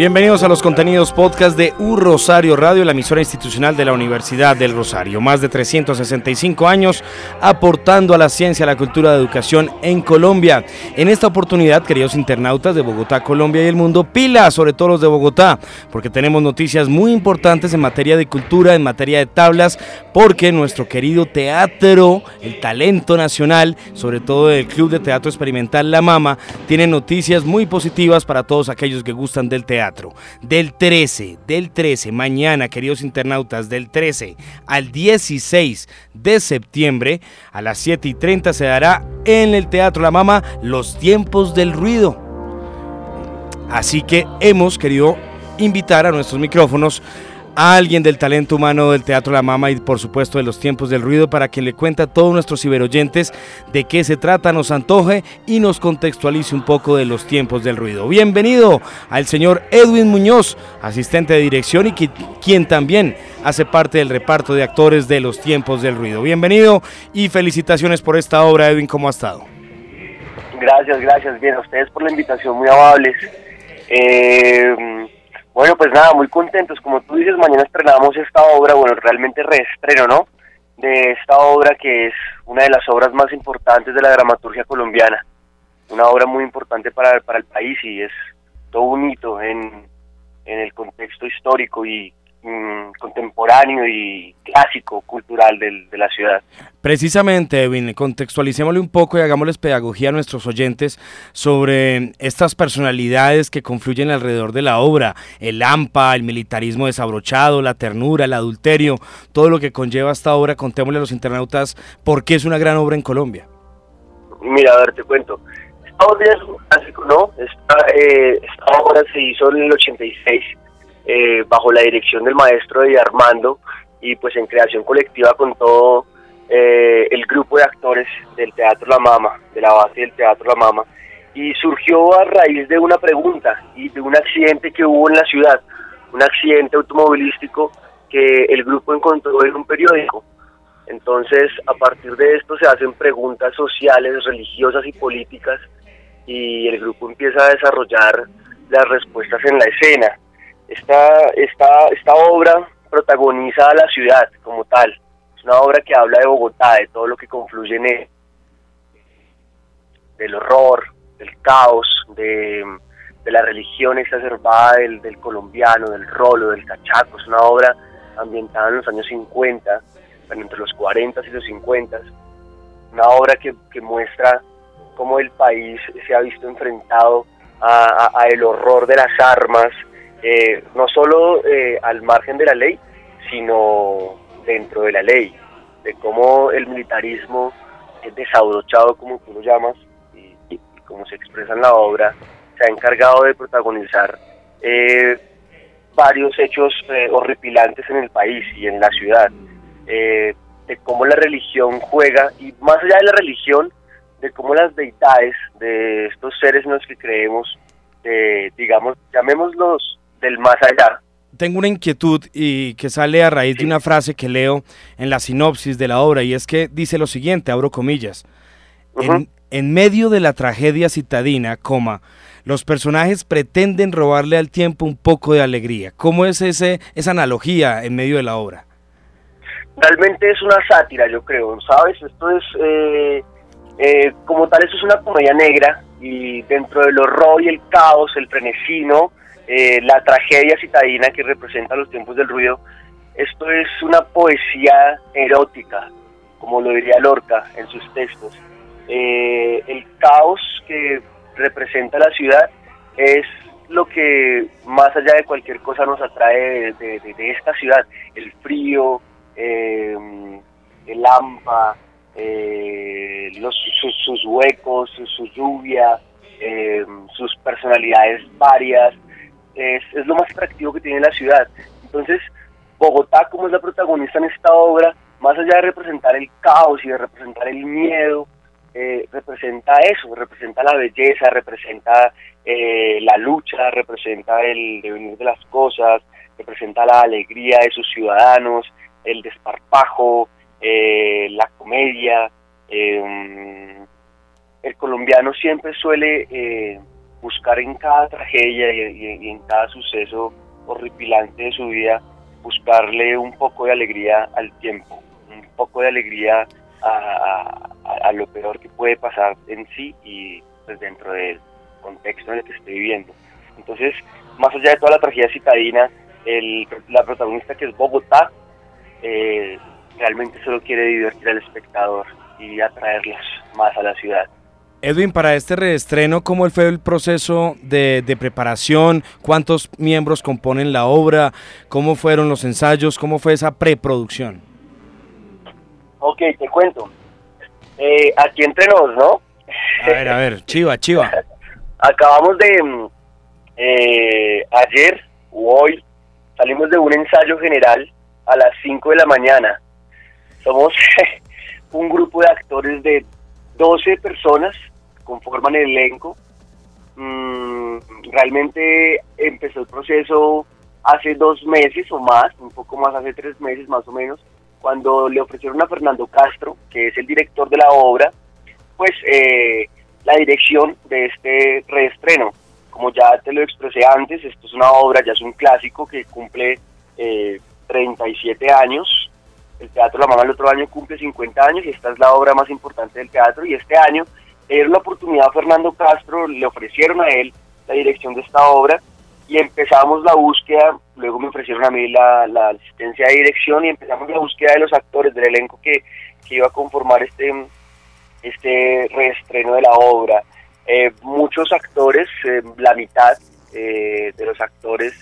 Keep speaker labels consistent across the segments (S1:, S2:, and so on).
S1: Bienvenidos a los contenidos podcast de U Rosario Radio, la emisora institucional de la Universidad del Rosario. Más de 365 años aportando a la ciencia, a la cultura, de educación en Colombia. En esta oportunidad, queridos internautas de Bogotá, Colombia y el mundo, pila, sobre todo los de Bogotá, porque tenemos noticias muy importantes en materia de cultura, en materia de tablas, porque nuestro querido teatro, el talento nacional, sobre todo el Club de Teatro Experimental La Mama, tiene noticias muy positivas para todos aquellos que gustan del teatro. Del 13, del 13, mañana, queridos internautas, del 13 al 16 de septiembre, a las 7 y 30 se dará en el Teatro La Mama Los Tiempos del Ruido. Así que hemos querido invitar a nuestros micrófonos a alguien del talento humano del Teatro La Mama y por supuesto de los tiempos del ruido para que le cuente a todos nuestros ciberoyentes de qué se trata, nos antoje y nos contextualice un poco de los tiempos del ruido. Bienvenido al señor Edwin Muñoz, asistente de dirección y quien también hace parte del reparto de actores de los tiempos del ruido. Bienvenido y felicitaciones por esta obra, Edwin, ¿cómo ha estado?
S2: Gracias, gracias, bien, a ustedes por la invitación, muy amables. Eh, bueno, pues nada, muy contentos. Como tú dices, mañana estrenamos esta obra, bueno, realmente reestreno, ¿no? De esta obra que es una de las obras más importantes de la dramaturgia colombiana. Una obra muy importante para, para el país y es todo un hito en, en el contexto histórico y Mm, contemporáneo y clásico cultural de la ciudad.
S1: Precisamente, Evin, contextualicémosle un poco y hagámosles pedagogía a nuestros oyentes sobre estas personalidades que confluyen alrededor de la obra, el AMPA, el militarismo desabrochado, la ternura, el adulterio, todo lo que conlleva esta obra, contémosle a los internautas por qué es una gran obra en Colombia.
S2: Mira, a ver, te cuento. Esta obra es un clásico, ¿no? Esta, eh, esta obra se hizo en el 86 eh, bajo la dirección del maestro de Armando y pues en creación colectiva con todo eh, el grupo de actores del Teatro La Mama, de la base del Teatro La Mama, y surgió a raíz de una pregunta y de un accidente que hubo en la ciudad, un accidente automovilístico que el grupo encontró en un periódico. Entonces, a partir de esto se hacen preguntas sociales, religiosas y políticas y el grupo empieza a desarrollar las respuestas en la escena. Esta, esta, esta obra protagoniza a la ciudad como tal. Es una obra que habla de Bogotá, de todo lo que confluye en él, del horror, del caos, de, la religión exacerbada del, del, colombiano, del rolo, del cachaco. Es una obra ambientada en los años 50, entre los 40 y los 50. Una obra que, que muestra cómo el país se ha visto enfrentado a, a el horror de las armas, eh, no solo eh, al margen de la ley, sino dentro de la ley, de cómo el militarismo es desabrochado, como tú lo llamas, y, como se expresa en la obra, se ha encargado de protagonizar eh, varios hechos eh, horripilantes en el país y en la ciudad, eh, de cómo la religión juega, y más allá de la religión, de cómo las deidades de estos seres en los que creemos, digamos, llamémoslos del más allá.
S1: Tengo una inquietud y que sale a raíz de una frase que leo en la sinopsis de la obra y es que dice lo siguiente, abro comillas, en, en medio de la tragedia citadina, coma, los personajes pretenden robarle al tiempo un poco de alegría. ¿Cómo es ese, esa analogía en medio de la obra?
S2: Realmente es una sátira, yo creo, ¿sabes? Esto es, eh, eh, como tal, esto es una comedia negra y dentro del horror y el caos, el frenesino, eh, la tragedia citadina que representa los tiempos del ruido, esto es una poesía erótica, como lo diría Lorca en sus textos. el caos que representa la ciudad es lo que más allá de cualquier cosa nos atrae de, esta ciudad, el frío, em, el hampa, eh, sus, huecos, su, lluvia, em, sus personalidades varias, es, es lo más atractivo que tiene la ciudad. Entonces, Bogotá, como es la protagonista en esta obra, más allá de representar el caos y de representar el miedo, eh, representa eso, representa la belleza, representa eh, la lucha, representa el devenir de las cosas, representa la alegría de sus ciudadanos, el desparpajo, eh, la comedia. el colombiano siempre suele buscar en cada tragedia y, en cada suceso horripilante de su vida, buscarle un poco de alegría al tiempo, un poco de alegría a, lo peor que puede pasar en sí y pues dentro del contexto en el que estoy viviendo. Entonces, más allá de toda la tragedia citadina, el, la protagonista que es Bogotá, eh, realmente solo quiere divertir al espectador y atraerlos más a la ciudad.
S1: Edwin, para este reestreno, ¿cómo fue el proceso de, de, preparación? ¿Cuántos miembros componen la obra? ¿Cómo fueron los ensayos? ¿Cómo fue esa preproducción?
S2: Ok, te cuento. Eh, aquí entre nos, ¿no?
S1: A ver, a ver, chiva, chiva.
S2: Acabamos de, mm, eh, ayer o hoy, salimos de un ensayo general a las 5 de la mañana. Somos un grupo de actores de 12 personas, conforman el elenco. Mm, realmente empezó el proceso hace dos meses o más, un poco más, hace tres meses más o menos cuando le ofrecieron a Fernando Castro, que es el director de la obra, pues eh, la dirección de este reestreno. Como ya te lo expresé antes, esto es una obra, ya es un clásico que cumple 37 eh, años. El Teatro La Mamá el otro año cumple 50 años y esta es la obra más importante del teatro. Y este año le la oportunidad a Fernando Castro, le ofrecieron a él la dirección de esta obra y empezamos la búsqueda, luego me ofrecieron a mí la, asistencia de dirección y empezamos la búsqueda de los actores del elenco que, iba a conformar este, este reestreno de la obra. Eh, muchos actores, eh, la mitad eh, de los actores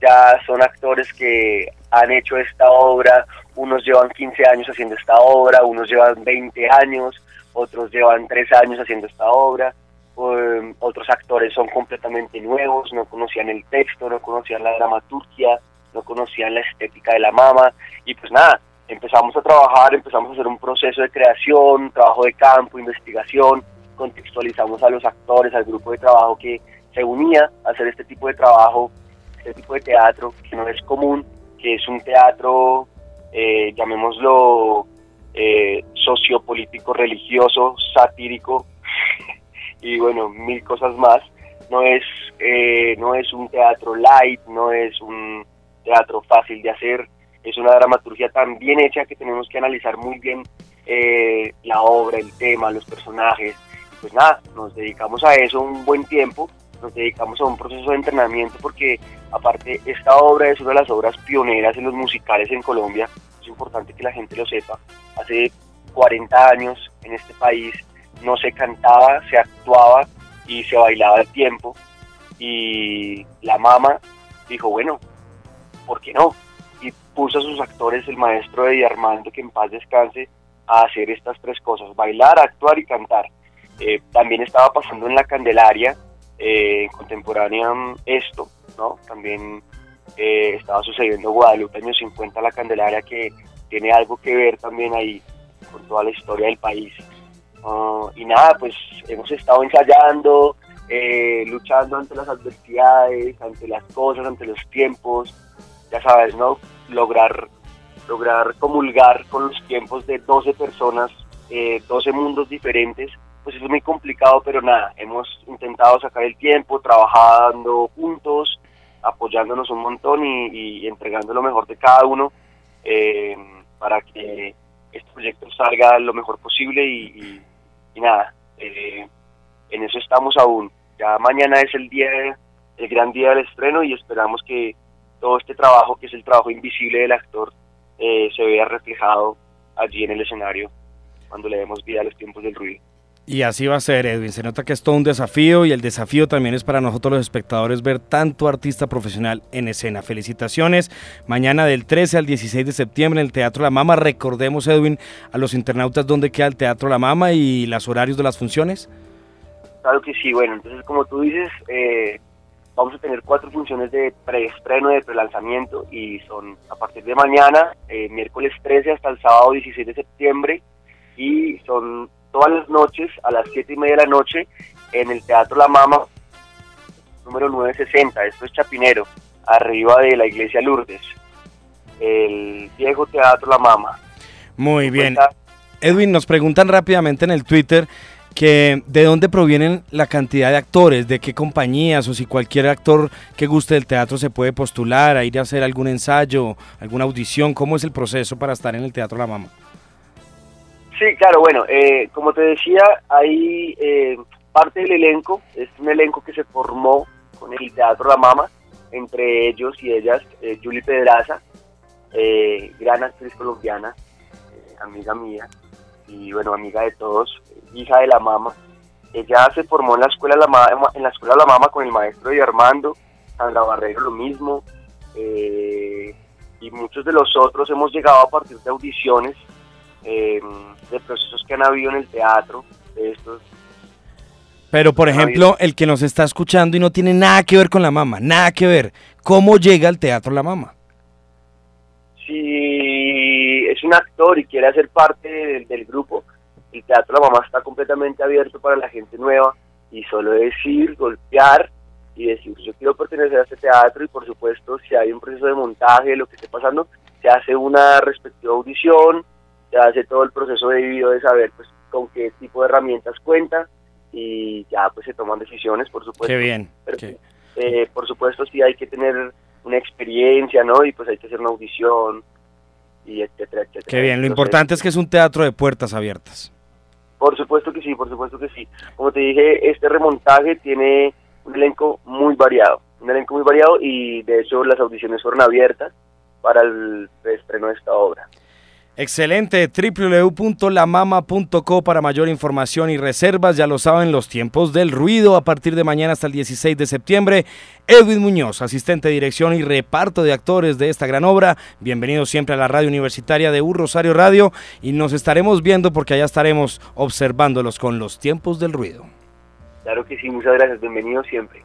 S2: ya son actores que han hecho esta obra, unos llevan 15 años haciendo esta obra, unos llevan 20 años, otros llevan 3 años haciendo esta obra Em, otros actores son completamente nuevos, no conocían el texto, no conocían la dramaturgia, no conocían la estética de la mama y pues nada, empezamos a trabajar, empezamos a hacer un proceso de creación, trabajo de campo, investigación, contextualizamos a los actores, al grupo de trabajo que se unía a hacer este tipo de trabajo, este tipo de teatro que no es común, que es un teatro, eh, llamémoslo, eh, sociopolítico, religioso, satírico, y bueno, mil cosas más. No es, eh, no es un teatro light, no es un teatro fácil de hacer, es una dramaturgia tan bien hecha que tenemos que analizar muy bien eh, la obra, el tema, los personajes. Pues nada, nos dedicamos a eso un buen tiempo, nos dedicamos a un proceso de entrenamiento porque aparte esta obra es una de las obras pioneras en los musicales en Colombia, es importante que la gente lo sepa. Hace 40 años en este país no se cantaba, se actuaba y se bailaba al tiempo. Y la mamá dijo, bueno, ¿por qué no? Y puso a sus actores, el maestro de Armando, que en paz descanse, a hacer estas tres cosas, bailar, actuar y cantar. Eh, también estaba pasando en la Candelaria eh, contemporánea esto, ¿no? También eh, estaba sucediendo Guadalupe años 50 la Candelaria que tiene algo que ver también ahí con toda la historia del país. Ah, y nada, pues hemos estado ensayando, eh, luchando ante las adversidades, ante las cosas, ante los tiempos, ya sabes, ¿no? Lograr, lograr comulgar con los tiempos de 12 personas, eh, 12 mundos diferentes, pues es muy complicado, pero nada, hemos intentado sacar el tiempo, trabajando juntos, apoyándonos un montón y, entregando lo mejor de cada uno eh, para que este proyecto salga lo mejor posible y, nada, eh, en eso estamos aún. Ya mañana es el día, el gran día del estreno y esperamos que todo este trabajo, que es el trabajo invisible del actor, eh, se vea reflejado allí en el escenario cuando le demos vida a los tiempos del ruido.
S1: Y así va a ser, Edwin. Se nota que es todo un desafío y el desafío también es para nosotros los espectadores ver tanto artista profesional en escena. Felicitaciones. Mañana del 13 al 16 de septiembre en el Teatro La Mama. Recordemos, Edwin, a los internautas dónde queda el Teatro La Mama y los horarios de las funciones.
S2: Claro que sí. Bueno, entonces como tú dices, eh, vamos a tener cuatro funciones de preestreno, de prelanzamiento y son a partir de mañana, eh, miércoles 13 hasta el sábado 16 de septiembre y son todas las noches a las 7 y media de la noche en el Teatro La Mama, número 960, esto es Chapinero, arriba de la iglesia Lourdes, el viejo Teatro La Mama.
S1: Muy bien. Edwin, nos preguntan rápidamente en el Twitter que de dónde provienen la cantidad de actores, de qué compañías o si cualquier actor que guste del teatro se puede postular a ir a hacer algún ensayo, alguna audición, ¿cómo es el proceso para estar en el Teatro La Mama?
S2: Sí, claro, bueno, eh, como te decía, hay eh, parte del elenco, es un elenco que se formó con el Teatro La Mama, entre ellos y ellas, eh, Julie Pedraza, gran actriz colombiana, amiga mía, y bueno, amiga de todos, hija de la mama. Ella se formó en la escuela La Mama, en la escuela La Mama con el maestro de Armando, Sandra Barrero lo mismo, y muchos de los otros hemos llegado a partir de audiciones eh, de procesos que han habido en el teatro, de estos.
S1: Pero, por ejemplo, el que nos está escuchando y no tiene nada que ver con la mama, nada que ver, ¿cómo llega al teatro la mama?
S2: Si es un actor y quiere hacer parte del, grupo, el teatro la mama está completamente abierto para la gente nueva y solo decir, golpear y decir yo quiero pertenecer a este teatro y por supuesto si hay un proceso de montaje, lo que esté pasando, se hace una respectiva audición, se hace todo el proceso debido de saber pues con qué tipo de herramientas cuenta y ya pues se toman decisiones, por supuesto.
S1: Qué bien.
S2: Eh, por supuesto sí hay que tener una experiencia, ¿no? Y pues hay que hacer una audición y etcétera, etcétera.
S1: Qué bien, lo importante es que es un teatro de puertas abiertas.
S2: Por supuesto que sí, por supuesto que sí. Como te dije, este remontaje tiene un elenco muy variado, un elenco muy variado y de hecho las audiciones fueron abiertas para el estreno de esta obra.
S1: Excelente, www.lamama.co para mayor información y reservas, ya lo saben, los tiempos del ruido a partir de mañana hasta el 16 de septiembre. Edwin Muñoz, asistente de dirección y reparto de actores de esta gran obra, bienvenido siempre a la radio universitaria de U Rosario Radio y nos estaremos viendo porque allá estaremos observándolos con los tiempos del ruido.
S2: Claro que sí, muchas gracias, bienvenido siempre.